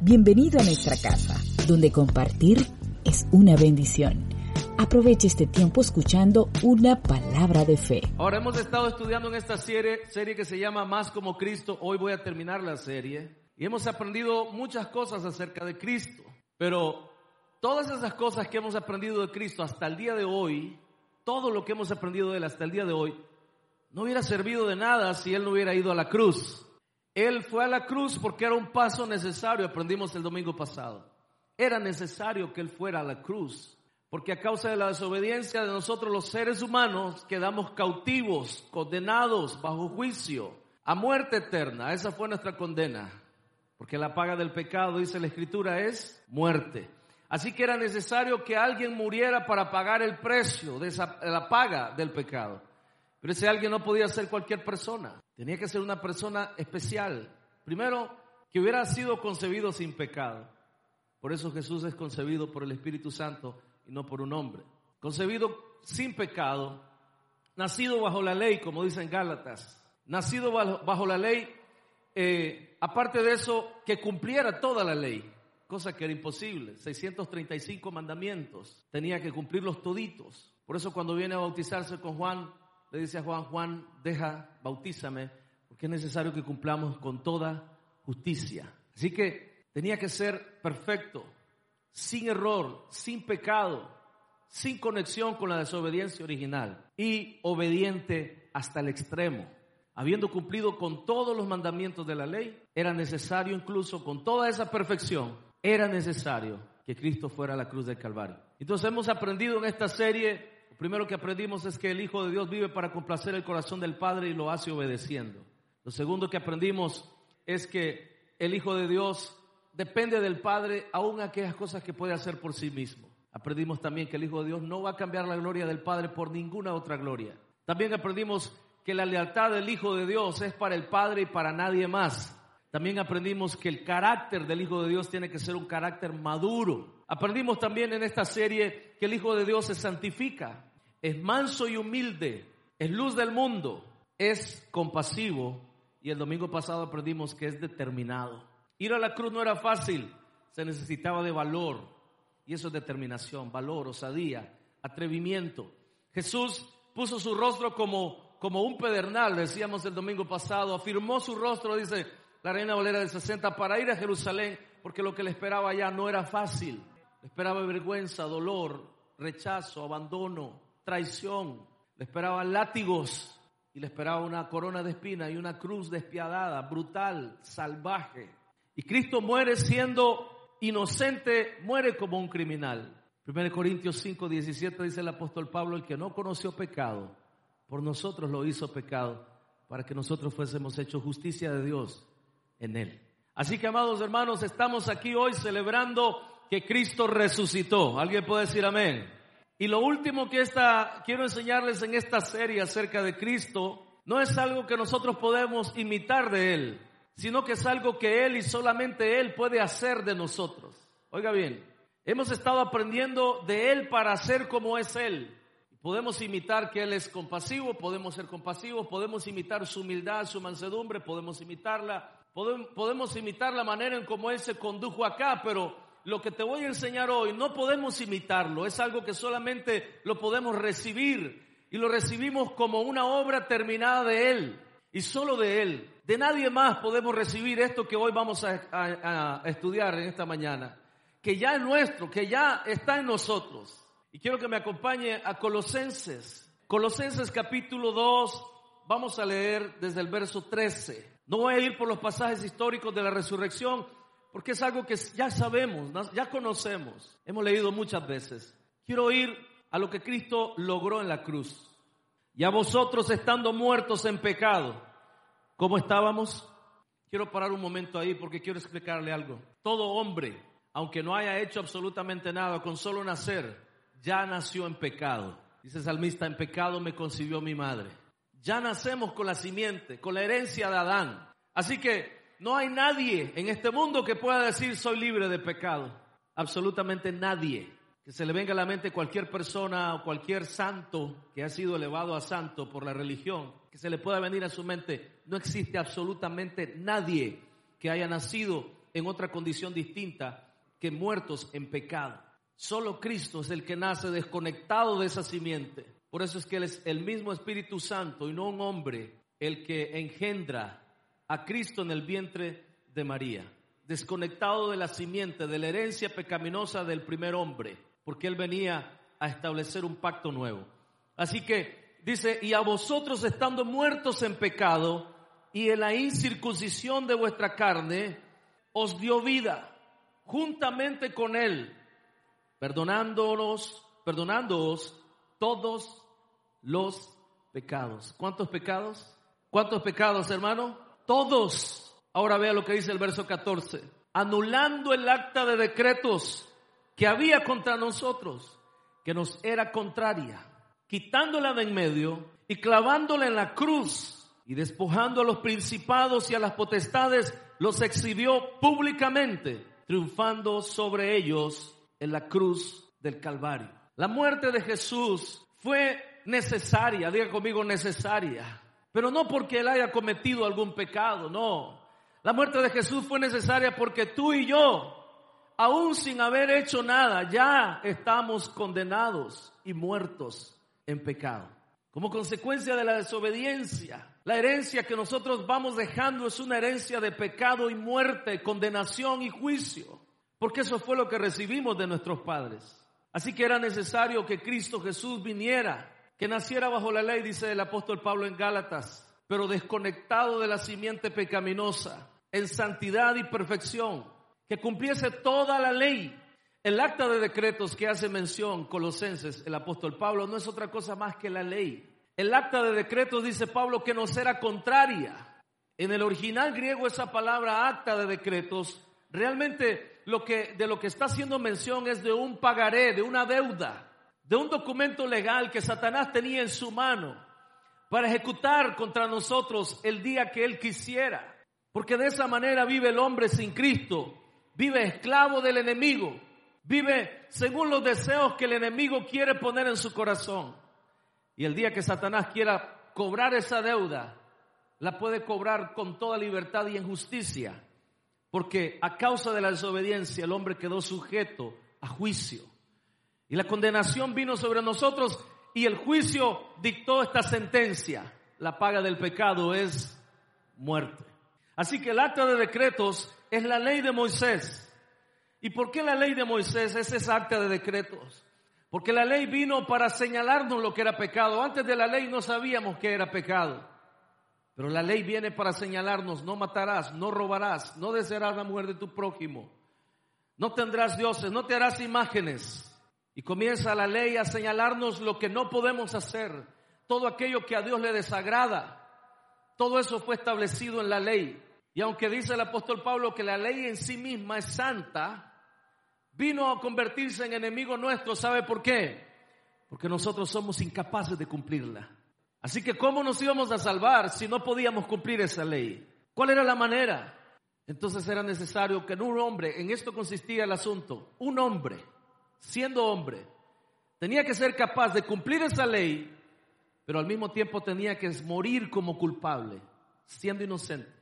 Bienvenido a nuestra casa, donde compartir es una bendición. Aproveche este tiempo escuchando una palabra de fe. Ahora hemos estado estudiando en esta serie, serie que se llama Más como Cristo. Hoy voy a terminar la serie y hemos aprendido muchas cosas acerca de Cristo. Pero todas esas cosas que hemos aprendido de Cristo hasta el día de hoy, todo lo que hemos aprendido de él hasta el día de hoy, no hubiera servido de nada si él no hubiera ido a la cruz. Él fue a la cruz porque era un paso necesario, aprendimos el domingo pasado. Era necesario que Él fuera a la cruz, porque a causa de la desobediencia de nosotros los seres humanos quedamos cautivos, condenados bajo juicio, a muerte eterna. Esa fue nuestra condena, porque la paga del pecado, dice la Escritura, es muerte. Así que era necesario que alguien muriera para pagar el precio de la paga del pecado. Pero ese alguien no podía ser cualquier persona. Tenía que ser una persona especial. Primero, que hubiera sido concebido sin pecado. Por eso Jesús es concebido por el Espíritu Santo y no por un hombre. Concebido sin pecado, nacido bajo la ley, como dicen Gálatas. Nacido bajo, la ley, eh, aparte de eso, que cumpliera toda la ley, cosa que era imposible. 635 mandamientos, tenía que cumplirlos toditos. Por eso cuando viene a bautizarse con Juan, le dice a Juan, Juan, deja, bautízame, porque es necesario que cumplamos con toda justicia. Así que tenía que ser perfecto, sin error, sin pecado, sin conexión con la desobediencia original y obediente hasta el extremo. Habiendo cumplido con todos los mandamientos de la ley, era necesario incluso con toda esa perfección, era necesario que Cristo fuera a la cruz del Calvario. Entonces hemos aprendido en esta serie primero que aprendimos es que el Hijo de Dios vive para complacer el corazón del Padre y lo hace obedeciendo. Lo segundo que aprendimos es que el Hijo de Dios depende del Padre aún aquellas cosas que puede hacer por sí mismo. Aprendimos también que el Hijo de Dios no va a cambiar la gloria del Padre por ninguna otra gloria. También aprendimos que la lealtad del Hijo de Dios es para el Padre y para nadie más. También aprendimos que el carácter del Hijo de Dios tiene que ser un carácter maduro. Aprendimos también en esta serie que el Hijo de Dios se santifica es manso y humilde, es luz del mundo, es compasivo y el domingo pasado aprendimos que es determinado. Ir a la cruz no era fácil, se necesitaba de valor y eso es determinación, valor, osadía, atrevimiento. Jesús puso su rostro como, como un pedernal, decíamos el domingo pasado, afirmó su rostro, dice la reina Valera de 60, para ir a Jerusalén, porque lo que le esperaba allá no era fácil. Esperaba vergüenza, dolor, rechazo, abandono, traición, le esperaban látigos y le esperaba una corona de espina y una cruz despiadada, brutal, salvaje. Y Cristo muere siendo inocente, muere como un criminal. 1 Corintios 5, 17 dice el apóstol Pablo, el que no conoció pecado, por nosotros lo hizo pecado, para que nosotros fuésemos hechos justicia de Dios en él. Así que, amados hermanos, estamos aquí hoy celebrando que Cristo resucitó. ¿Alguien puede decir amén? Y lo último que esta, quiero enseñarles en esta serie acerca de Cristo no es algo que nosotros podemos imitar de Él, sino que es algo que Él y solamente Él puede hacer de nosotros. Oiga bien, hemos estado aprendiendo de Él para ser como es Él. Podemos imitar que Él es compasivo, podemos ser compasivos, podemos imitar su humildad, su mansedumbre, podemos imitarla, podemos, imitar la manera en cómo Él se condujo acá, pero lo que te voy a enseñar hoy no podemos imitarlo, es algo que solamente lo podemos recibir y lo recibimos como una obra terminada de Él y solo de Él. De nadie más podemos recibir esto que hoy vamos a, estudiar en esta mañana, que ya es nuestro, que ya está en nosotros. Y quiero que me acompañe a Colosenses. Colosenses capítulo 2, vamos a leer desde el verso 13. No voy a ir por los pasajes históricos de la resurrección, porque es algo que ya sabemos, ya conocemos, hemos leído muchas veces. Quiero ir a lo que Cristo logró en la cruz. Y a vosotros estando muertos en pecado, ¿cómo estábamos? Quiero parar un momento ahí porque quiero explicarle algo. Todo hombre, aunque no haya hecho absolutamente nada, con solo nacer, ya nació en pecado. Dice salmista, en pecado me concibió mi madre. Ya nacemos con la simiente, con la herencia de Adán. Así que no hay nadie en este mundo que pueda decir soy libre de pecado. Absolutamente nadie. Que se le venga a la mente cualquier persona o cualquier santo que ha sido elevado a santo por la religión, que se le pueda venir a su mente, no existe absolutamente nadie que haya nacido en otra condición distinta que muertos en pecado. Solo Cristo es el que nace desconectado de esa simiente. Por eso es que Él es el mismo Espíritu Santo y no un hombre el que engendra a Cristo en el vientre de María. Desconectado de la simiente, de la herencia pecaminosa del primer hombre, porque Él venía a establecer un pacto nuevo. Así que dice, y a vosotros estando muertos en pecado y en la incircuncisión de vuestra carne, os dio vida juntamente con Él perdonándonos, perdonándoos todos los pecados. ¿Cuántos pecados? ¿Cuántos pecados, hermano? Todos. Ahora vea lo que dice el verso 14. Anulando el acta de decretos que había contra nosotros, que nos era contraria, quitándola de en medio y clavándola en la cruz y despojando a los principados y a las potestades, los exhibió públicamente, triunfando sobre ellos en la cruz del Calvario. La muerte de Jesús fue necesaria, diga conmigo necesaria, pero no porque él haya cometido algún pecado, no. La muerte de Jesús fue necesaria porque tú y yo, aún sin haber hecho nada, ya estamos condenados y muertos en pecado. Como consecuencia de la desobediencia, la herencia que nosotros vamos dejando es una herencia de pecado y muerte, condenación y juicio porque eso fue lo que recibimos de nuestros padres. Así que era necesario que Cristo Jesús viniera, que naciera bajo la ley, dice el apóstol Pablo en Gálatas, pero desconectado de la simiente pecaminosa, en santidad y perfección, que cumpliese toda la ley. El acta de decretos que hace mención Colosenses, el apóstol Pablo, no es otra cosa más que la ley. El acta de decretos, dice Pablo, que nos era contraria. En el original griego esa palabra acta de decretos realmente lo que, de lo que está haciendo mención es de un pagaré, de una deuda, de un documento legal que Satanás tenía en su mano para ejecutar contra nosotros el día que él quisiera. Porque de esa manera vive el hombre sin Cristo, vive esclavo del enemigo, vive según los deseos que el enemigo quiere poner en su corazón. Y el día que Satanás quiera cobrar esa deuda, la puede cobrar con toda libertad y en justicia porque a causa de la desobediencia el hombre quedó sujeto a juicio. Y la condenación vino sobre nosotros y el juicio dictó esta sentencia. La paga del pecado es muerte. Así que el acta de decretos es la ley de Moisés. ¿Y por qué la ley de Moisés es esa acta de decretos? Porque la ley vino para señalarnos lo que era pecado. Antes de la ley no sabíamos que era pecado. Pero la ley viene para señalarnos, no matarás, no robarás, no desearás la mujer de tu prójimo, no tendrás dioses, no te harás imágenes. Y comienza la ley a señalarnos lo que no podemos hacer, todo aquello que a Dios le desagrada. Todo eso fue establecido en la ley. Y aunque dice el apóstol Pablo que la ley en sí misma es santa, vino a convertirse en enemigo nuestro. ¿Sabe por qué? Porque nosotros somos incapaces de cumplirla. Así que ¿cómo nos íbamos a salvar si no podíamos cumplir esa ley? ¿Cuál era la manera? Entonces era necesario que un hombre, en esto consistía el asunto, un hombre, siendo hombre, tenía que ser capaz de cumplir esa ley, pero al mismo tiempo tenía que morir como culpable, siendo inocente,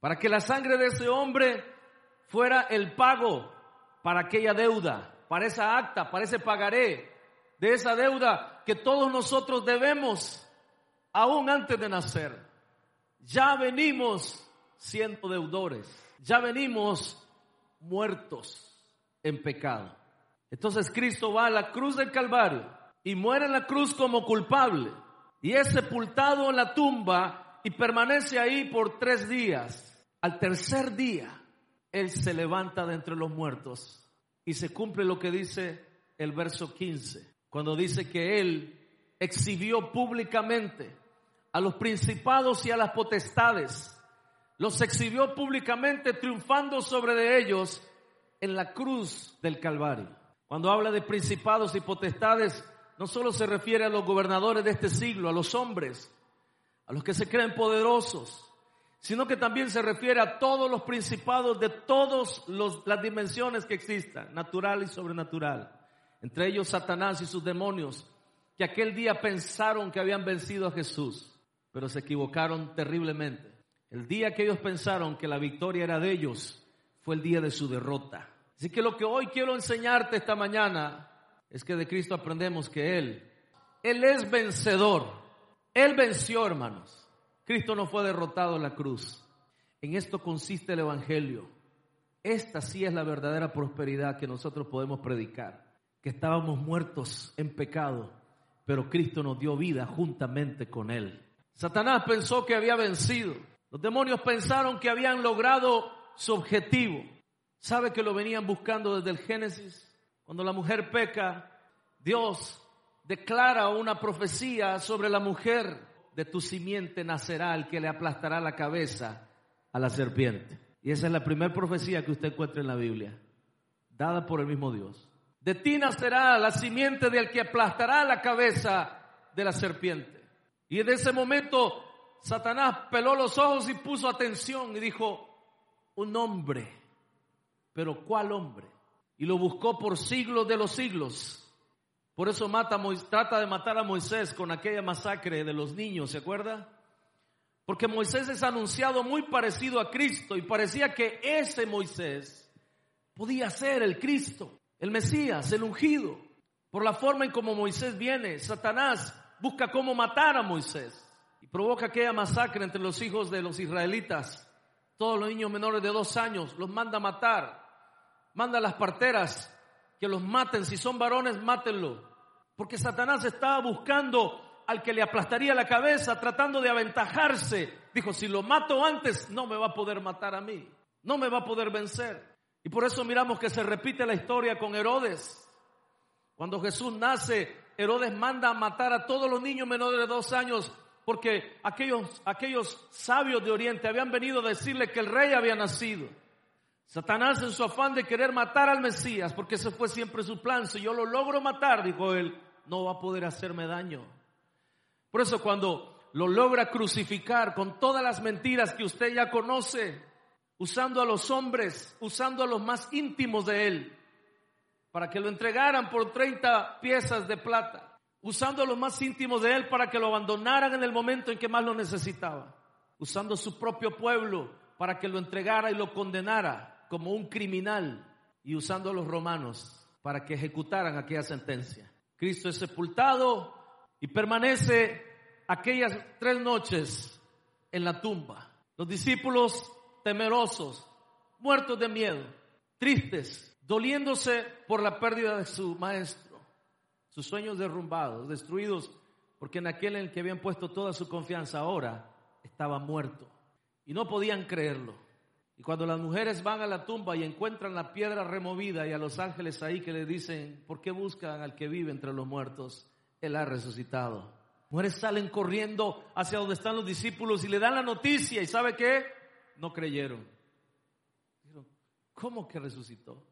para que la sangre de ese hombre fuera el pago para aquella deuda, para esa acta, para ese pagaré de esa deuda que todos nosotros debemos aún antes de nacer, ya venimos siendo deudores, ya venimos muertos en pecado. Entonces Cristo va a la cruz del Calvario y muere en la cruz como culpable y es sepultado en la tumba y permanece ahí por tres días. Al tercer día, Él se levanta de entre los muertos y se cumple lo que dice el verso 15, cuando dice que Él exhibió públicamente a los principados y a las potestades. Los exhibió públicamente triunfando sobre de ellos en la cruz del Calvario. Cuando habla de principados y potestades, no solo se refiere a los gobernadores de este siglo, a los hombres, a los que se creen poderosos, sino que también se refiere a todos los principados de todas las dimensiones que existan, natural y sobrenatural, entre ellos Satanás y sus demonios, que aquel día pensaron que habían vencido a Jesús pero se equivocaron terriblemente. El día que ellos pensaron que la victoria era de ellos, fue el día de su derrota. Así que lo que hoy quiero enseñarte esta mañana es que de Cristo aprendemos que Él, Él es vencedor. Él venció, hermanos. Cristo no fue derrotado en la cruz. En esto consiste el Evangelio. Esta sí es la verdadera prosperidad que nosotros podemos predicar. Que estábamos muertos en pecado, pero Cristo nos dio vida juntamente con Él. Satanás pensó que había vencido. Los demonios pensaron que habían logrado su objetivo. ¿Sabe que lo venían buscando desde el Génesis? Cuando la mujer peca, Dios declara una profecía sobre la mujer. De tu simiente nacerá el que le aplastará la cabeza a la serpiente. Y esa es la primera profecía que usted encuentra en la Biblia, dada por el mismo Dios. De ti nacerá la simiente del que aplastará la cabeza de la serpiente. Y en ese momento Satanás peló los ojos y puso atención y dijo, un hombre, pero ¿cuál hombre? Y lo buscó por siglos de los siglos. Por eso mata, trata de matar a Moisés con aquella masacre de los niños, ¿se acuerda? Porque Moisés es anunciado muy parecido a Cristo y parecía que ese Moisés podía ser el Cristo, el Mesías, el ungido. Por la forma en como Moisés viene, Satanás busca cómo matar a Moisés y provoca aquella masacre entre los hijos de los israelitas. Todos los niños menores de dos años los manda a matar. Manda a las parteras que los maten. Si son varones, mátenlo. Porque Satanás estaba buscando al que le aplastaría la cabeza, tratando de aventajarse. Dijo, si lo mato antes, no me va a poder matar a mí. No me va a poder vencer. Y por eso miramos que se repite la historia con Herodes. Cuando Jesús nace, Herodes manda a matar a todos los niños menores de dos años porque aquellos, aquellos sabios de Oriente habían venido a decirle que el rey había nacido. Satanás en su afán de querer matar al Mesías, porque ese fue siempre su plan, si yo lo logro matar, dijo él, no va a poder hacerme daño. Por eso cuando lo logra crucificar con todas las mentiras que usted ya conoce, usando a los hombres, usando a los más íntimos de él, para que lo entregaran por 30 piezas de plata usando a los más íntimos de él para que lo abandonaran en el momento en que más lo necesitaba, usando su propio pueblo para que lo entregara y lo condenara como un criminal y usando a los romanos para que ejecutaran aquella sentencia. Cristo es sepultado y permanece aquellas tres noches en la tumba. Los discípulos temerosos, muertos de miedo, tristes, doliéndose por la pérdida de su maestro sus sueños derrumbados, destruidos, porque en aquel en el que habían puesto toda su confianza ahora estaba muerto. Y no podían creerlo. Y cuando las mujeres van a la tumba y encuentran la piedra removida y a los ángeles ahí que le dicen, ¿por qué buscan al que vive entre los muertos? Él ha resucitado. Mujeres salen corriendo hacia donde están los discípulos y le dan la noticia y ¿sabe qué? No creyeron. ¿cómo que resucitó?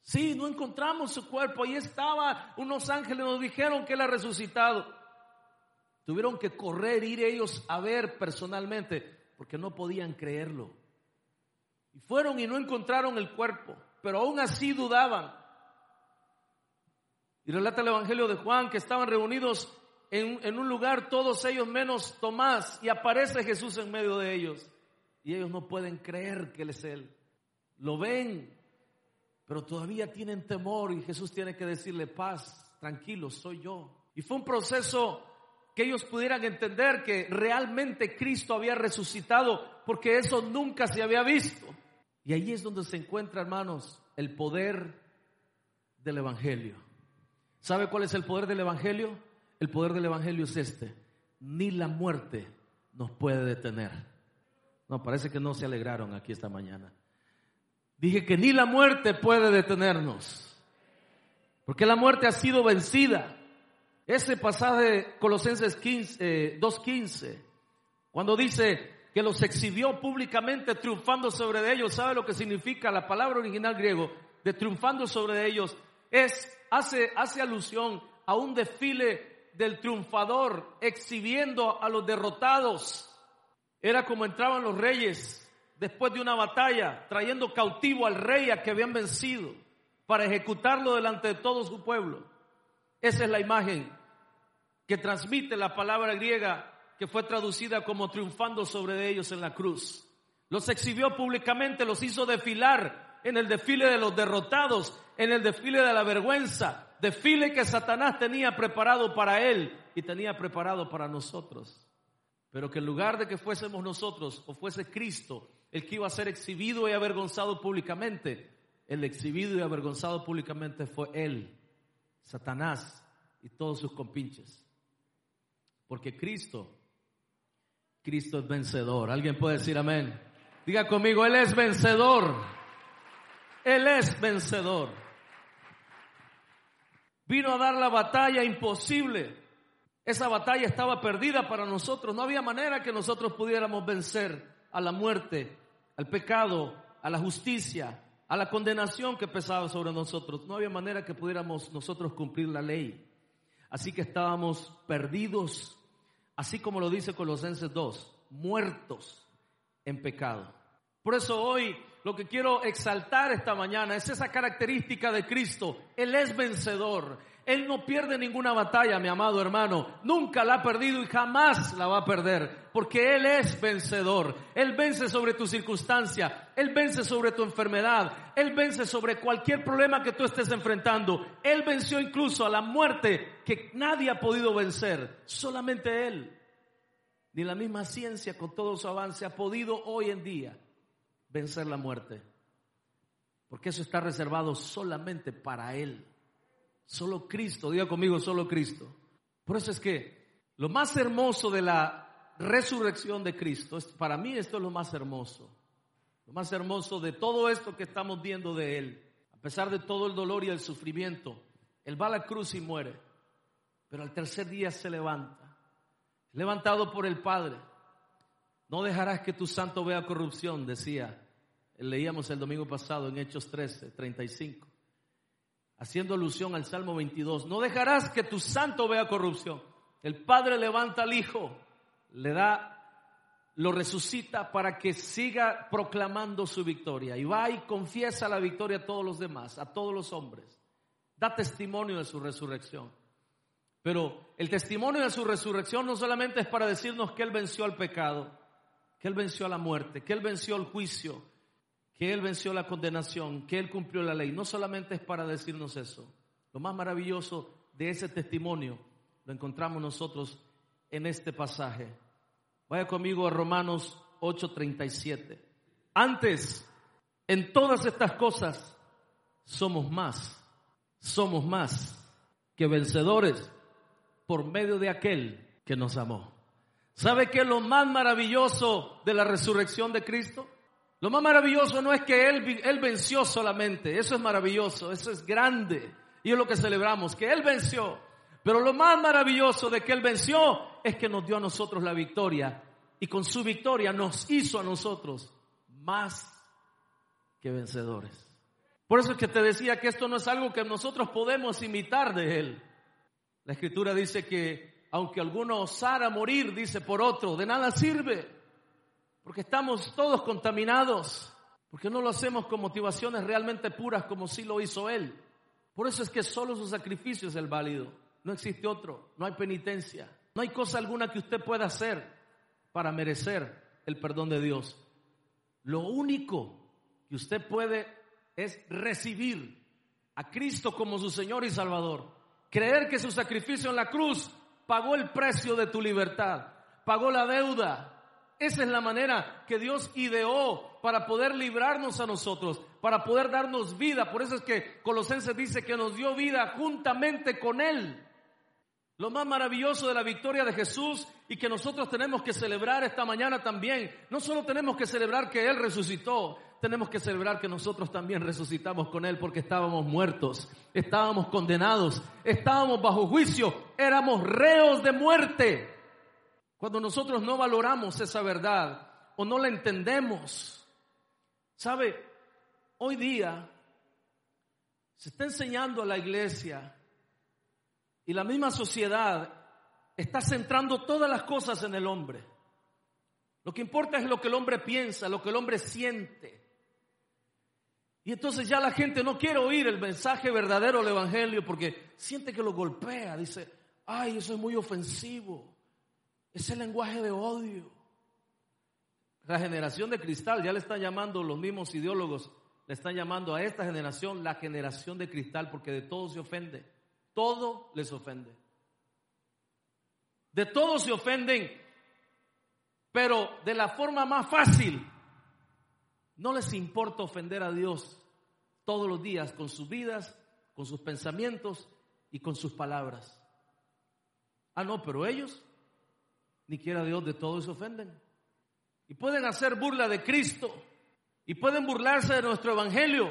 Sí, no encontramos su cuerpo. Ahí estaba. Unos ángeles nos dijeron que él ha resucitado. Tuvieron que correr, ir ellos a ver personalmente, porque no podían creerlo. Y fueron y no encontraron el cuerpo, pero aún así dudaban. Y relata el Evangelio de Juan que estaban reunidos en, en, un lugar, todos ellos menos Tomás, y aparece Jesús en medio de ellos. Y ellos no pueden creer que Él es Él. Lo ven, pero todavía tienen temor y Jesús tiene que decirle paz, tranquilo, soy yo. Y fue un proceso que ellos pudieran entender que realmente Cristo había resucitado porque eso nunca se había visto. Y ahí es donde se encuentra, hermanos, el poder del Evangelio. ¿Sabe cuál es el poder del Evangelio? El poder del Evangelio es este. Ni la muerte nos puede detener. No, parece que no se alegraron aquí esta mañana. Dije que ni la muerte puede detenernos. Porque la muerte ha sido vencida. Ese pasaje Colosenses 2.15, cuando dice que los exhibió públicamente triunfando sobre ellos, ¿sabe lo que significa la palabra original griego de triunfando sobre ellos? Es, hace, hace alusión a un desfile del triunfador exhibiendo a los derrotados. Era como entraban los reyes después de una batalla, trayendo cautivo al rey a que habían vencido para ejecutarlo delante de todo su pueblo. Esa es la imagen que transmite la palabra griega que fue traducida como triunfando sobre ellos en la cruz. los exhibió públicamente, los hizo desfilar en el desfile de los derrotados, en el desfile de la vergüenza, desfile que Satanás tenía preparado para él y tenía preparado para nosotros. Pero que en lugar de que fuésemos nosotros o fuese Cristo el que iba a ser exhibido y avergonzado públicamente, el exhibido y avergonzado públicamente fue él, Satanás y todos sus compinches. Porque Cristo, Cristo es vencedor. ¿Alguien puede decir amén? Diga conmigo, Él es vencedor. Él es vencedor. Vino a dar la batalla imposible. Esa batalla estaba perdida para nosotros. No había manera que nosotros pudiéramos vencer a la muerte, al pecado, a la justicia, a la condenación que pesaba sobre nosotros. No había manera que pudiéramos nosotros cumplir la ley. Así que estábamos perdidos, así como lo dice Colosenses 2, muertos en pecado. Por eso hoy lo que quiero exaltar esta mañana es esa característica de Cristo. Él es vencedor. Él no pierde ninguna batalla, mi amado hermano. Nunca la ha perdido y jamás la va a perder. Porque Él es vencedor. Él vence sobre tu circunstancia. Él vence sobre tu enfermedad. Él vence sobre cualquier problema que tú estés enfrentando. Él venció incluso a la muerte que nadie ha podido vencer. Solamente Él. Ni la misma ciencia con todo su avance ha podido hoy en día vencer la muerte. Porque eso está reservado solamente para Él. Solo Cristo, diga conmigo, solo Cristo. Por eso es que lo más hermoso de la resurrección de Cristo, para mí esto es lo más hermoso. Lo más hermoso de todo esto que estamos viendo de Él. A pesar de todo el dolor y el sufrimiento, Él va a la cruz y muere. Pero al tercer día se levanta. Levantado por el Padre. No dejarás que tu santo vea corrupción, decía. Leíamos el domingo pasado en Hechos 13, 35 haciendo alusión al Salmo 22, no dejarás que tu santo vea corrupción. El Padre levanta al Hijo, le da, lo resucita para que siga proclamando su victoria y va y confiesa la victoria a todos los demás, a todos los hombres. Da testimonio de su resurrección. Pero el testimonio de su resurrección no solamente es para decirnos que Él venció al pecado, que Él venció a la muerte, que Él venció al juicio, que Él venció la condenación, que Él cumplió la ley. No solamente es para decirnos eso. Lo más maravilloso de ese testimonio lo encontramos nosotros en este pasaje. Vaya conmigo a Romanos 8:37. Antes, en todas estas cosas, somos más, somos más que vencedores por medio de aquel que nos amó. ¿Sabe qué es lo más maravilloso de la resurrección de Cristo? Lo más maravilloso no es que él, él venció solamente, eso es maravilloso, eso es grande y es lo que celebramos, que Él venció. Pero lo más maravilloso de que Él venció es que nos dio a nosotros la victoria y con su victoria nos hizo a nosotros más que vencedores. Por eso es que te decía que esto no es algo que nosotros podemos imitar de Él. La escritura dice que aunque alguno osara morir, dice por otro, de nada sirve. Porque estamos todos contaminados. Porque no lo hacemos con motivaciones realmente puras como sí lo hizo Él. Por eso es que solo su sacrificio es el válido. No existe otro. No hay penitencia. No hay cosa alguna que usted pueda hacer para merecer el perdón de Dios. Lo único que usted puede es recibir a Cristo como su Señor y Salvador. Creer que su sacrificio en la cruz pagó el precio de tu libertad, pagó la deuda, esa es la manera que Dios ideó para poder librarnos a nosotros, para poder darnos vida. Por eso es que Colosenses dice que nos dio vida juntamente con Él. Lo más maravilloso de la victoria de Jesús y que nosotros tenemos que celebrar esta mañana también, no solo tenemos que celebrar que Él resucitó, tenemos que celebrar que nosotros también resucitamos con Él porque estábamos muertos, estábamos condenados, estábamos bajo juicio, éramos reos de muerte. Cuando nosotros no valoramos esa verdad o no la entendemos, ¿sabe? Hoy día se está enseñando a la iglesia y la misma sociedad está centrando todas las cosas en el hombre. Lo que importa es lo que el hombre piensa, lo que el hombre siente. Y entonces ya la gente no quiere oír el mensaje verdadero del Evangelio porque siente que lo golpea. Dice, ay, eso es muy ofensivo. Ese lenguaje de odio. La generación de cristal, ya le están llamando los mismos ideólogos, le están llamando a esta generación la generación de cristal porque de todo se ofende. Todo les ofende. De todo se ofenden, pero de la forma más fácil. No les importa ofender a Dios todos los días con sus vidas, con sus pensamientos y con sus palabras. Ah, no, pero ellos, ni quiera Dios, de todo se ofenden. Y pueden hacer burla de Cristo. Y pueden burlarse de nuestro evangelio.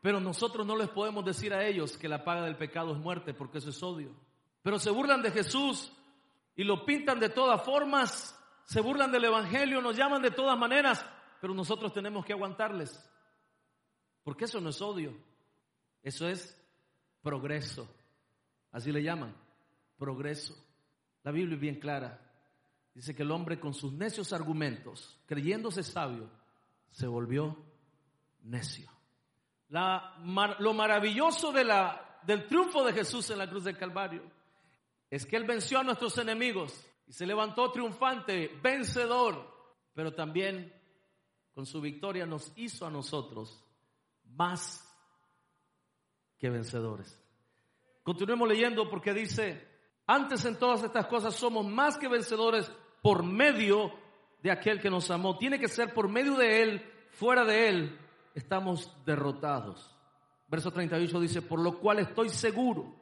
Pero nosotros no les podemos decir a ellos que la paga del pecado es muerte, porque eso es odio. Pero se burlan de Jesús y lo pintan de todas formas. Se burlan del evangelio, nos llaman de todas maneras. Pero nosotros tenemos que aguantarles. Porque eso no es odio. Eso es progreso. Así le llaman. Progreso. La Biblia es bien clara. Dice que el hombre con sus necios argumentos, creyéndose sabio, se volvió necio. lo maravilloso del triunfo de Jesús en la cruz del Calvario es que Él venció a nuestros enemigos y se levantó triunfante, vencedor, pero también con su victoria nos hizo a nosotros más que vencedores. Continuemos leyendo porque dice, antes en todas estas cosas somos más que vencedores por medio de aquel que nos amó. Tiene que ser por medio de Él, fuera de Él, estamos derrotados. Verso 38 dice, por lo cual estoy seguro,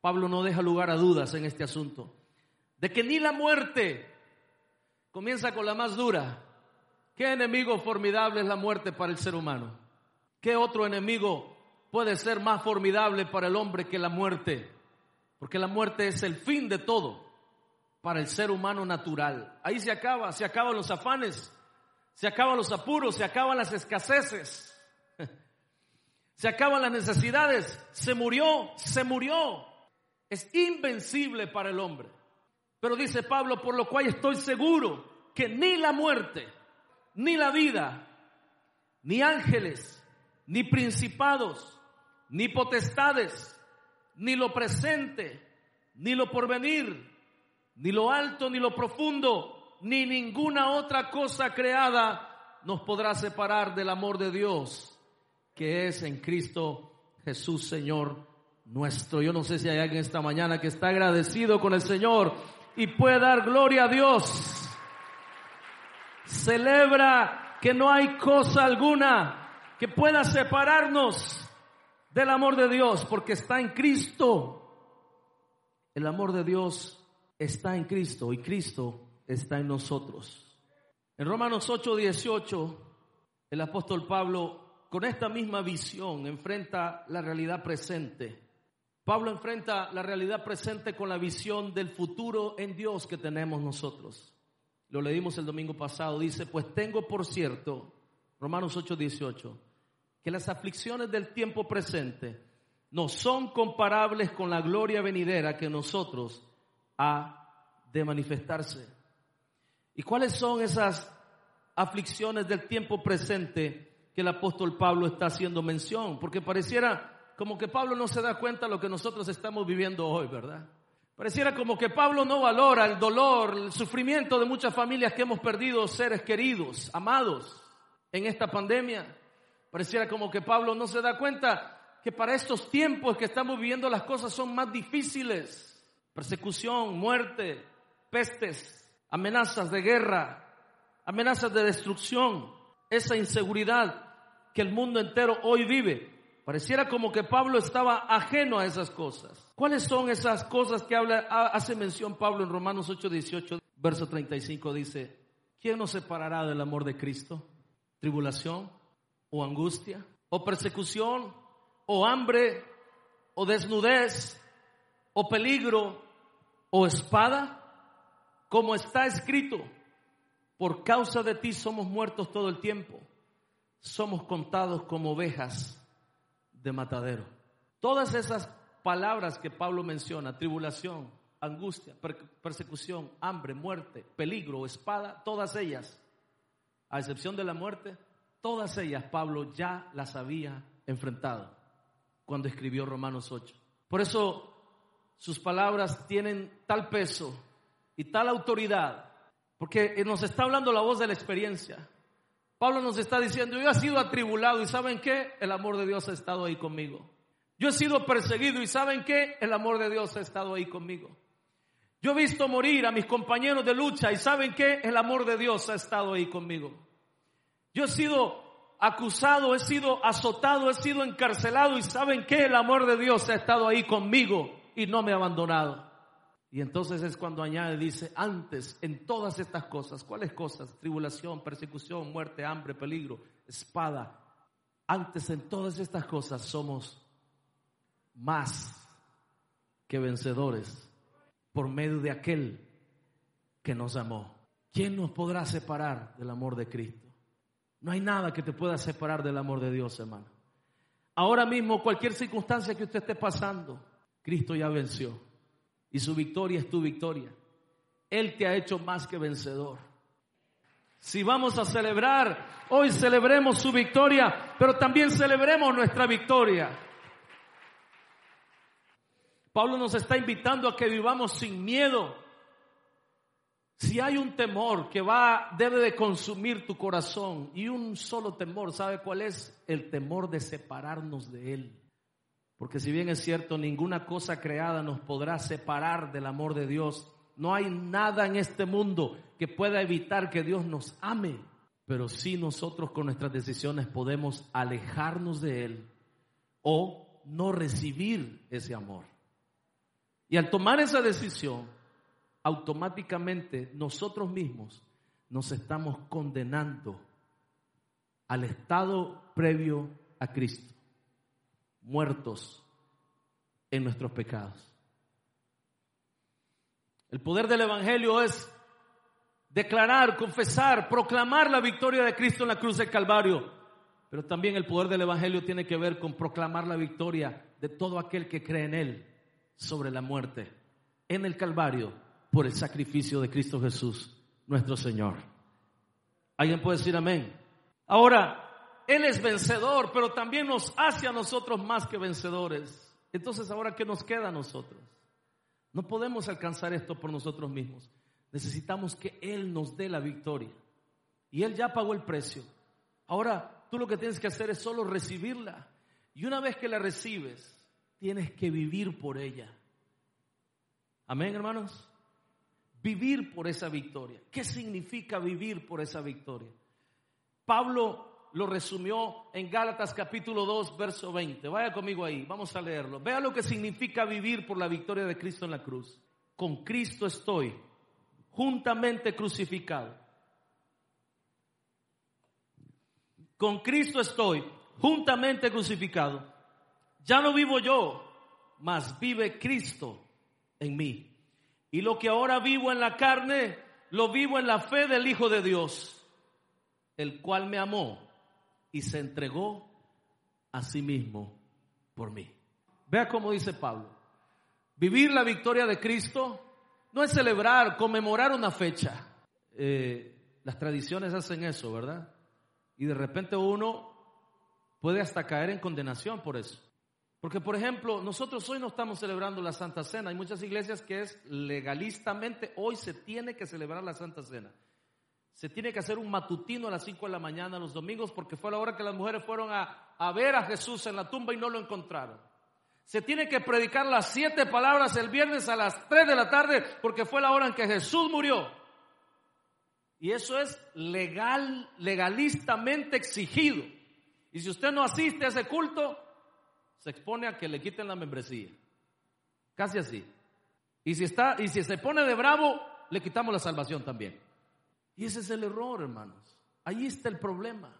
Pablo no deja lugar a dudas en este asunto, de que ni la muerte, comienza con la más dura, ¿qué enemigo formidable es la muerte para el ser humano? ¿Qué otro enemigo puede ser más formidable para el hombre que la muerte? Porque la muerte es el fin de todo para el ser humano natural. Ahí se acaba, se acaban los afanes, se acaban los apuros, se acaban las escaseces, se acaban las necesidades, se murió, se murió. Es invencible para el hombre. Pero dice Pablo, por lo cual estoy seguro que ni la muerte, ni la vida, ni ángeles, ni principados, ni potestades, ni lo presente, ni lo porvenir, ni lo alto, ni lo profundo, ni ninguna otra cosa creada nos podrá separar del amor de Dios, que es en Cristo Jesús, Señor nuestro. Yo no sé si hay alguien esta mañana que está agradecido con el Señor y puede dar gloria a Dios. Celebra que no hay cosa alguna que pueda separarnos del amor de Dios, porque está en Cristo. El amor de Dios está en Cristo y Cristo está en nosotros. En Romanos 8, 18, el apóstol Pablo, con esta misma visión, enfrenta la realidad presente. Pablo enfrenta la realidad presente con la visión del futuro en Dios que tenemos nosotros. Lo leímos el domingo pasado. Dice, pues tengo por cierto, Romanos 8, 18, que las aflicciones del tiempo presente no son comparables con la gloria venidera que nosotros ha de manifestarse. ¿Y cuáles son esas aflicciones del tiempo presente que el apóstol Pablo está haciendo mención? Porque pareciera como que Pablo no se da cuenta de lo que nosotros estamos viviendo hoy, ¿verdad? Pareciera como que Pablo no valora el dolor, el sufrimiento de muchas familias que hemos perdido seres queridos, amados, en esta pandemia. Pareciera como que Pablo no se da cuenta que para estos tiempos que estamos viviendo las cosas son más difíciles persecución, muerte, pestes, amenazas de guerra, amenazas de destrucción, esa inseguridad que el mundo entero hoy vive. Pareciera como que Pablo estaba ajeno a esas cosas. ¿Cuáles son esas cosas que habla, hace mención Pablo en Romanos 8, 18, verso 35? Dice, ¿quién nos separará del amor de Cristo? ¿Tribulación o angustia? ¿O persecución? ¿O hambre? ¿O desnudez? ¿O peligro? O espada, como está escrito, por causa de ti somos muertos todo el tiempo, somos contados como ovejas de matadero. Todas esas palabras que Pablo menciona, tribulación, angustia, persecución, hambre, muerte, peligro, espada, todas ellas, a excepción de la muerte, todas ellas Pablo ya las había enfrentado cuando escribió Romanos 8. Por eso sus palabras tienen tal peso y tal autoridad Porque nos está hablando la voz de la experiencia. Pablo nos está diciendo, yo he sido atribulado y ¿saben qué? El amor de Dios ha estado ahí conmigo. Yo he sido perseguido y ¿saben qué? El amor de Dios ha estado ahí conmigo. Yo he visto morir a mis compañeros de lucha y ¿saben qué? El amor de Dios ha estado ahí conmigo. Yo he sido acusado, he sido azotado, he sido encarcelado y ¿saben qué? El amor de Dios ha estado ahí conmigo y no me ha abandonado. Y entonces es cuando añade, dice, antes en todas estas cosas, ¿cuáles cosas? Tribulación, persecución, muerte, hambre, peligro, espada. Antes en todas estas cosas somos más que vencedores por medio de aquel que nos amó. ¿Quién nos podrá separar del amor de Cristo? No hay nada que te pueda separar del amor de Dios, hermano. Ahora mismo, cualquier circunstancia que usted esté pasando, Cristo ya venció. Y su victoria es tu victoria. Él te ha hecho más que vencedor. Si vamos a celebrar, hoy celebremos su victoria, pero también celebremos nuestra victoria. Pablo nos está invitando a que vivamos sin miedo. Si hay un temor que va, debe de consumir tu corazón y un solo temor, ¿sabe cuál es? El temor de separarnos de Él. Porque si bien es cierto, ninguna cosa creada nos podrá separar del amor de Dios. No hay nada en este mundo que pueda evitar que Dios nos ame. Pero sí nosotros con nuestras decisiones podemos alejarnos de Él o no recibir ese amor. Y al tomar esa decisión, automáticamente nosotros mismos nos estamos condenando al estado previo a Cristo, muertos en nuestros pecados. El poder del Evangelio es declarar, confesar, proclamar la victoria de Cristo en la cruz del Calvario. Pero también el poder del Evangelio tiene que ver con proclamar la victoria de todo aquel que cree en Él sobre la muerte en el Calvario por el sacrificio de Cristo Jesús, nuestro Señor. ¿Alguien puede decir amén? Ahora, Él es vencedor, pero también nos hace a nosotros más que vencedores. Entonces, ahora, ¿qué nos queda a nosotros? No podemos alcanzar esto por nosotros mismos. Necesitamos que Él nos dé la victoria. Y Él ya pagó el precio. Ahora, tú lo que tienes que hacer es solo recibirla. Y una vez que la recibes, tienes que vivir por ella. Amén, hermanos. Vivir por esa victoria. ¿Qué significa vivir por esa victoria? Pablo lo resumió en Gálatas capítulo 2, verso 20. Vaya conmigo ahí, vamos a leerlo. Vea lo que significa vivir por la victoria de Cristo en la cruz. Con Cristo estoy juntamente crucificado. Con Cristo estoy juntamente crucificado. Ya no vivo yo, mas vive Cristo en mí. Y lo que ahora vivo en la carne, lo vivo en la fe del Hijo de Dios, el cual me amó y se entregó a sí mismo por mí. Vea cómo dice Pablo. Vivir la victoria de Cristo no es celebrar, conmemorar una fecha. Eh, las tradiciones hacen eso, ¿verdad? Y de repente uno puede hasta caer en condenación por eso. Porque, por ejemplo, nosotros hoy no estamos celebrando la Santa Cena. Hay muchas iglesias que es legalistamente, hoy se tiene que celebrar la Santa Cena. Se tiene que hacer un matutino a las 5 de la mañana los domingos porque fue la hora que las mujeres fueron a, a ver a Jesús en la tumba y no lo encontraron. Se tiene que predicar las siete palabras el viernes a las 3 de la tarde porque fue la hora en que Jesús murió. Y eso es legal, legalistamente exigido. Y si usted no asiste a ese culto, se expone a que le quiten la membresía. Casi así. Y si está, y si se pone de bravo, le quitamos la salvación también. Y ese es el error, hermanos. Ahí está el problema.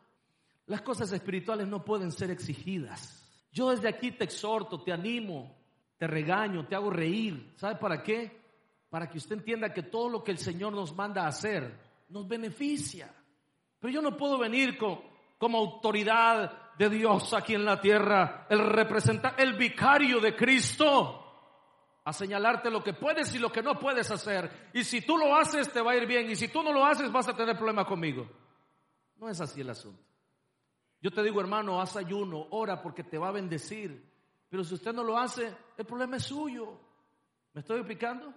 Las cosas espirituales no pueden ser exigidas. Yo desde aquí te exhorto, te animo, te regaño, te hago reír. ¿Sabe para qué? Para que usted entienda que todo lo que el Señor nos manda a hacer nos beneficia. Pero yo no puedo venir como autoridad de Dios aquí en la tierra, el representante, el vicario de Cristo, a señalarte lo que puedes y lo que no puedes hacer. Y si tú lo haces, te va a ir bien. Y si tú no lo haces, vas a tener problemas conmigo. No es así el asunto. Yo te digo, hermano, haz ayuno, ora porque te va a bendecir. Pero si usted no lo hace, el problema es suyo. ¿Me estoy explicando?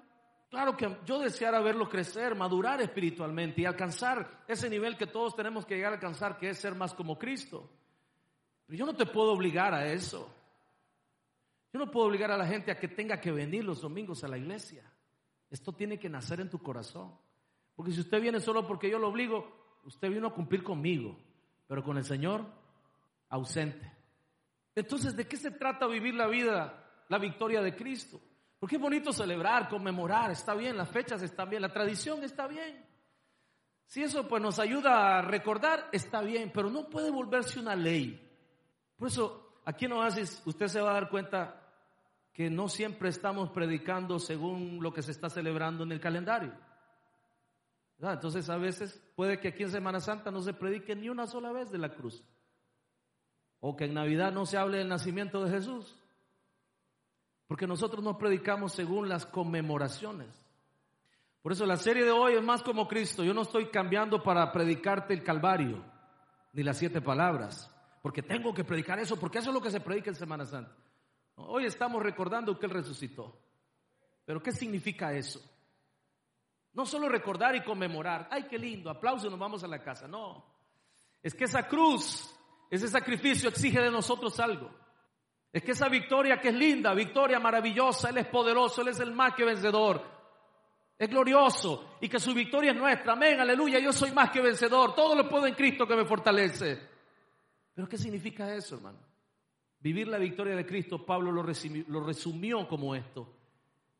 Claro que yo deseara verlo crecer, madurar espiritualmente y alcanzar ese nivel que todos tenemos que llegar a alcanzar, que es ser más como Cristo. Pero yo no te puedo obligar a eso. Yo no puedo obligar a la gente a que tenga que venir los domingos a la iglesia. Esto tiene que nacer en tu corazón. Porque si usted viene solo porque yo lo obligo, usted vino a cumplir conmigo, pero con el Señor ausente. Entonces, ¿de qué se trata vivir la vida, la victoria de Cristo? Porque es bonito celebrar, conmemorar, está bien, las fechas están bien, la tradición está bien. Si eso pues nos ayuda a recordar, está bien, pero no puede volverse una ley. Por eso, aquí en Oasis, usted se va a dar cuenta que no siempre estamos predicando según lo que se está celebrando en el calendario. Entonces, a veces puede que aquí en Semana Santa no se predique ni una sola vez de la cruz. O que en Navidad no se hable del nacimiento de Jesús. Porque nosotros no predicamos según las conmemoraciones. Por eso la serie de hoy es más como Cristo. Yo no estoy cambiando para predicarte el Calvario, ni las siete palabras, porque tengo que predicar eso, porque eso es lo que se predica en Semana Santa. Hoy estamos recordando que Él resucitó. Pero ¿qué significa eso? No solo recordar y conmemorar. Ay, qué lindo, aplauso y nos vamos a la casa. No. Es que esa cruz, ese sacrificio exige de nosotros algo. Es que esa victoria que es linda, victoria maravillosa, Él es poderoso, Él es el más que vencedor. Es glorioso y que su victoria es nuestra. Amén, aleluya, yo soy más que vencedor. Todo lo puedo en Cristo que me fortalece. Pero ¿qué significa eso, hermano? Vivir la victoria de Cristo, Pablo lo resumió, como esto.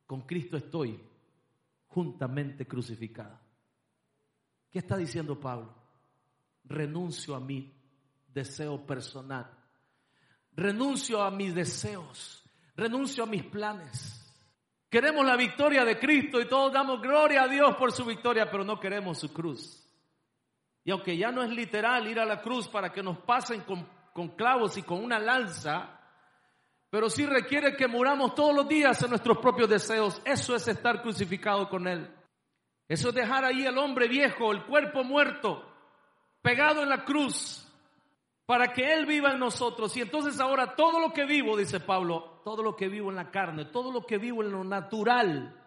Con Cristo estoy juntamente crucificado. ¿Qué está diciendo Pablo? Renuncio a mi deseo personal renuncio a mis deseos, renuncio a mis planes. Queremos la victoria de Cristo y todos damos gloria a Dios por su victoria, pero no queremos su cruz. Y aunque ya no es literal ir a la cruz para que nos pasen con, con clavos y con una lanza, pero sí requiere que muramos todos los días en nuestros propios deseos. Eso es estar crucificado con Él. Eso es dejar ahí el hombre viejo, el cuerpo muerto, pegado en la cruz, para que Él viva en nosotros. Y entonces ahora todo lo que vivo, dice Pablo, todo lo que vivo en la carne, todo lo que vivo en lo natural,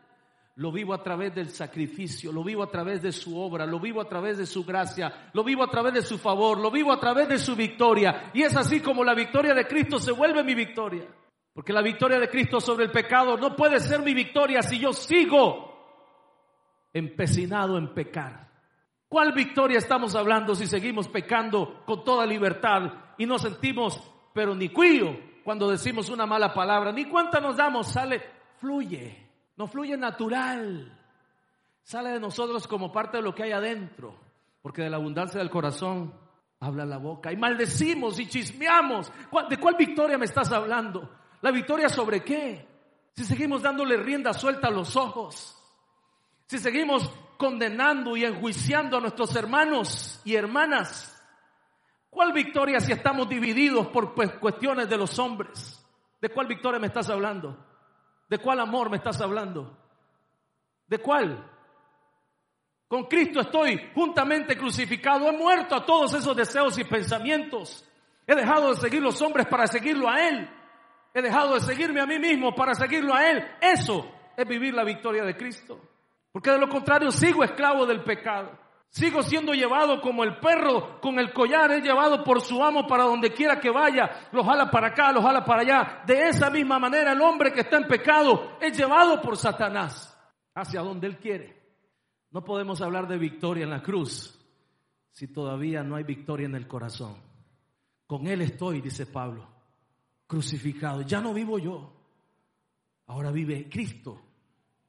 lo vivo a través del sacrificio, lo vivo a través de su obra, lo vivo a través de su gracia, lo vivo a través de su favor, lo vivo a través de su victoria. Y es así como la victoria de Cristo se vuelve mi victoria. Porque la victoria de Cristo sobre el pecado no puede ser mi victoria si yo sigo empecinado en pecar. ¿Cuál victoria estamos hablando si seguimos pecando con toda libertad y no sentimos, pero ni cuío cuando decimos una mala palabra, ni cuenta nos damos, sale, fluye, no fluye natural, sale de nosotros como parte de lo que hay adentro, porque de la abundancia del corazón habla la boca y maldecimos y chismeamos. ¿De cuál victoria me estás hablando? ¿La victoria sobre qué? Si seguimos dándole rienda suelta a los ojos, si seguimos condenando y enjuiciando a nuestros hermanos y hermanas. ¿Cuál victoria si estamos divididos por pues, cuestiones de los hombres? ¿De cuál victoria me estás hablando? ¿De cuál amor me estás hablando? ¿De cuál? Con Cristo estoy juntamente crucificado. He muerto a todos esos deseos y pensamientos. He dejado de seguir los hombres para seguirlo a Él. He dejado de seguirme a mí mismo para seguirlo a Él. Eso es vivir la victoria de Cristo. Porque de lo contrario sigo esclavo del pecado. Sigo siendo llevado como el perro con el collar, es llevado por su amo para donde quiera que vaya, lo jala para acá, lo jala para allá. De esa misma manera el hombre que está en pecado es llevado por Satanás hacia donde él quiere. No podemos hablar de victoria en la cruz si todavía no hay victoria en el corazón. Con él estoy, dice Pablo, crucificado. Ya no vivo yo, ahora vive Cristo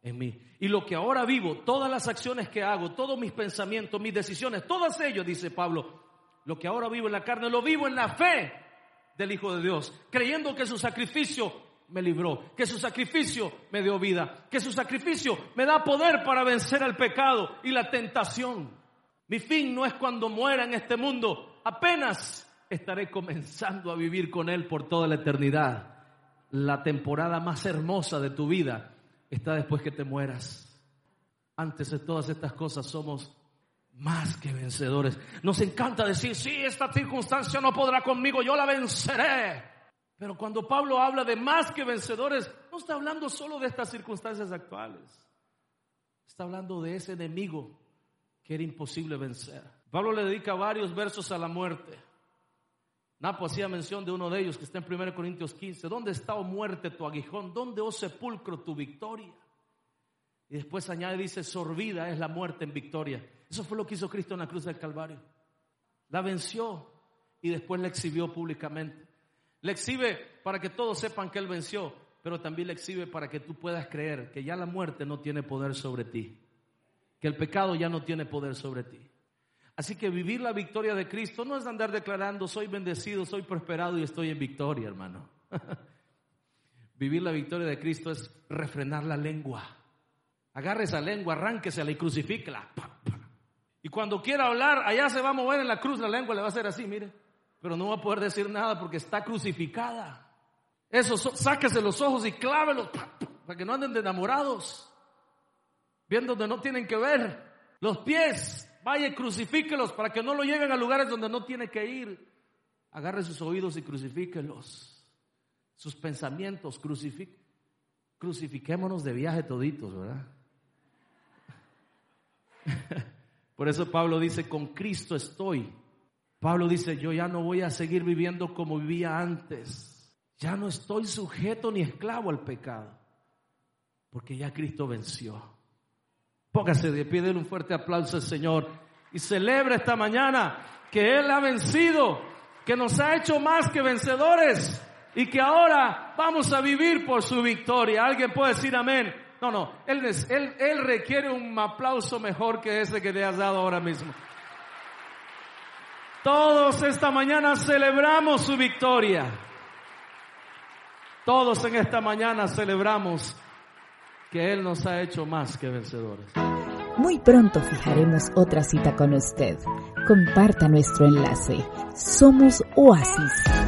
en mí. Y lo que ahora vivo, todas las acciones que hago, todos mis pensamientos, mis decisiones, todas ellos, dice Pablo, lo que ahora vivo en la carne, lo vivo en la fe del Hijo de Dios, creyendo que su sacrificio me libró, que su sacrificio me dio vida, que su sacrificio me da poder para vencer al pecado y la tentación. Mi fin no es cuando muera en este mundo, apenas estaré comenzando a vivir con Él por toda la eternidad. La temporada más hermosa de tu vida está después que te mueras. Antes de todas estas cosas somos más que vencedores. Nos encanta decir, sí, esta circunstancia no podrá conmigo, yo la venceré. Pero cuando Pablo habla de más que vencedores, no está hablando solo de estas circunstancias actuales. Está hablando de ese enemigo que era imposible vencer. Pablo le dedica varios versos a la muerte. Napo hacía mención de uno de ellos que está en 1 Corintios 15. ¿Dónde está, oh muerte, tu aguijón? ¿Dónde, oh sepulcro, tu victoria? Y después añade, dice, sorbida es la muerte en victoria. Eso fue lo que hizo Cristo en la cruz del Calvario. La venció y después la exhibió públicamente. La exhibe para que todos sepan que Él venció, pero también la exhibe para que tú puedas creer que ya la muerte no tiene poder sobre ti, que el pecado ya no tiene poder sobre ti. Así que vivir la victoria de Cristo no es andar declarando soy bendecido, soy prosperado y estoy en victoria, hermano. vivir la victoria de Cristo es refrenar la lengua. Agarre esa lengua, arránquesela y crucifíquela. Y cuando quiera hablar, allá se va a mover en la cruz, la lengua le va a hacer así, mire. Pero no va a poder decir nada porque está crucificada. Eso, sáquese los ojos y clávelos para que no anden de enamorados. Viendo donde no tienen que ver. Los pies, vaya y crucifíquelos para que no lo lleven a lugares donde no tiene que ir. Agarre sus oídos y crucifíquelos. Sus pensamientos, crucifiquémonos de viaje toditos, ¿verdad? Por eso Pablo dice, con Cristo estoy. Pablo dice, yo ya no voy a seguir viviendo como vivía antes. Ya no estoy sujeto ni esclavo al pecado, porque ya Cristo venció. Póngase de pie, denle un fuerte aplauso al Señor y celebra esta mañana que Él ha vencido, que nos ha hecho más que vencedores y que ahora vamos a vivir por su victoria. ¿Alguien puede decir amén? No, no, él, él, requiere un aplauso mejor que ese que te has dado ahora mismo. Todos esta mañana celebramos su victoria. Todos en esta mañana celebramos que Él nos ha hecho más que vencedores. Muy pronto fijaremos otra cita con usted. Comparta nuestro enlace. Somos Oasis.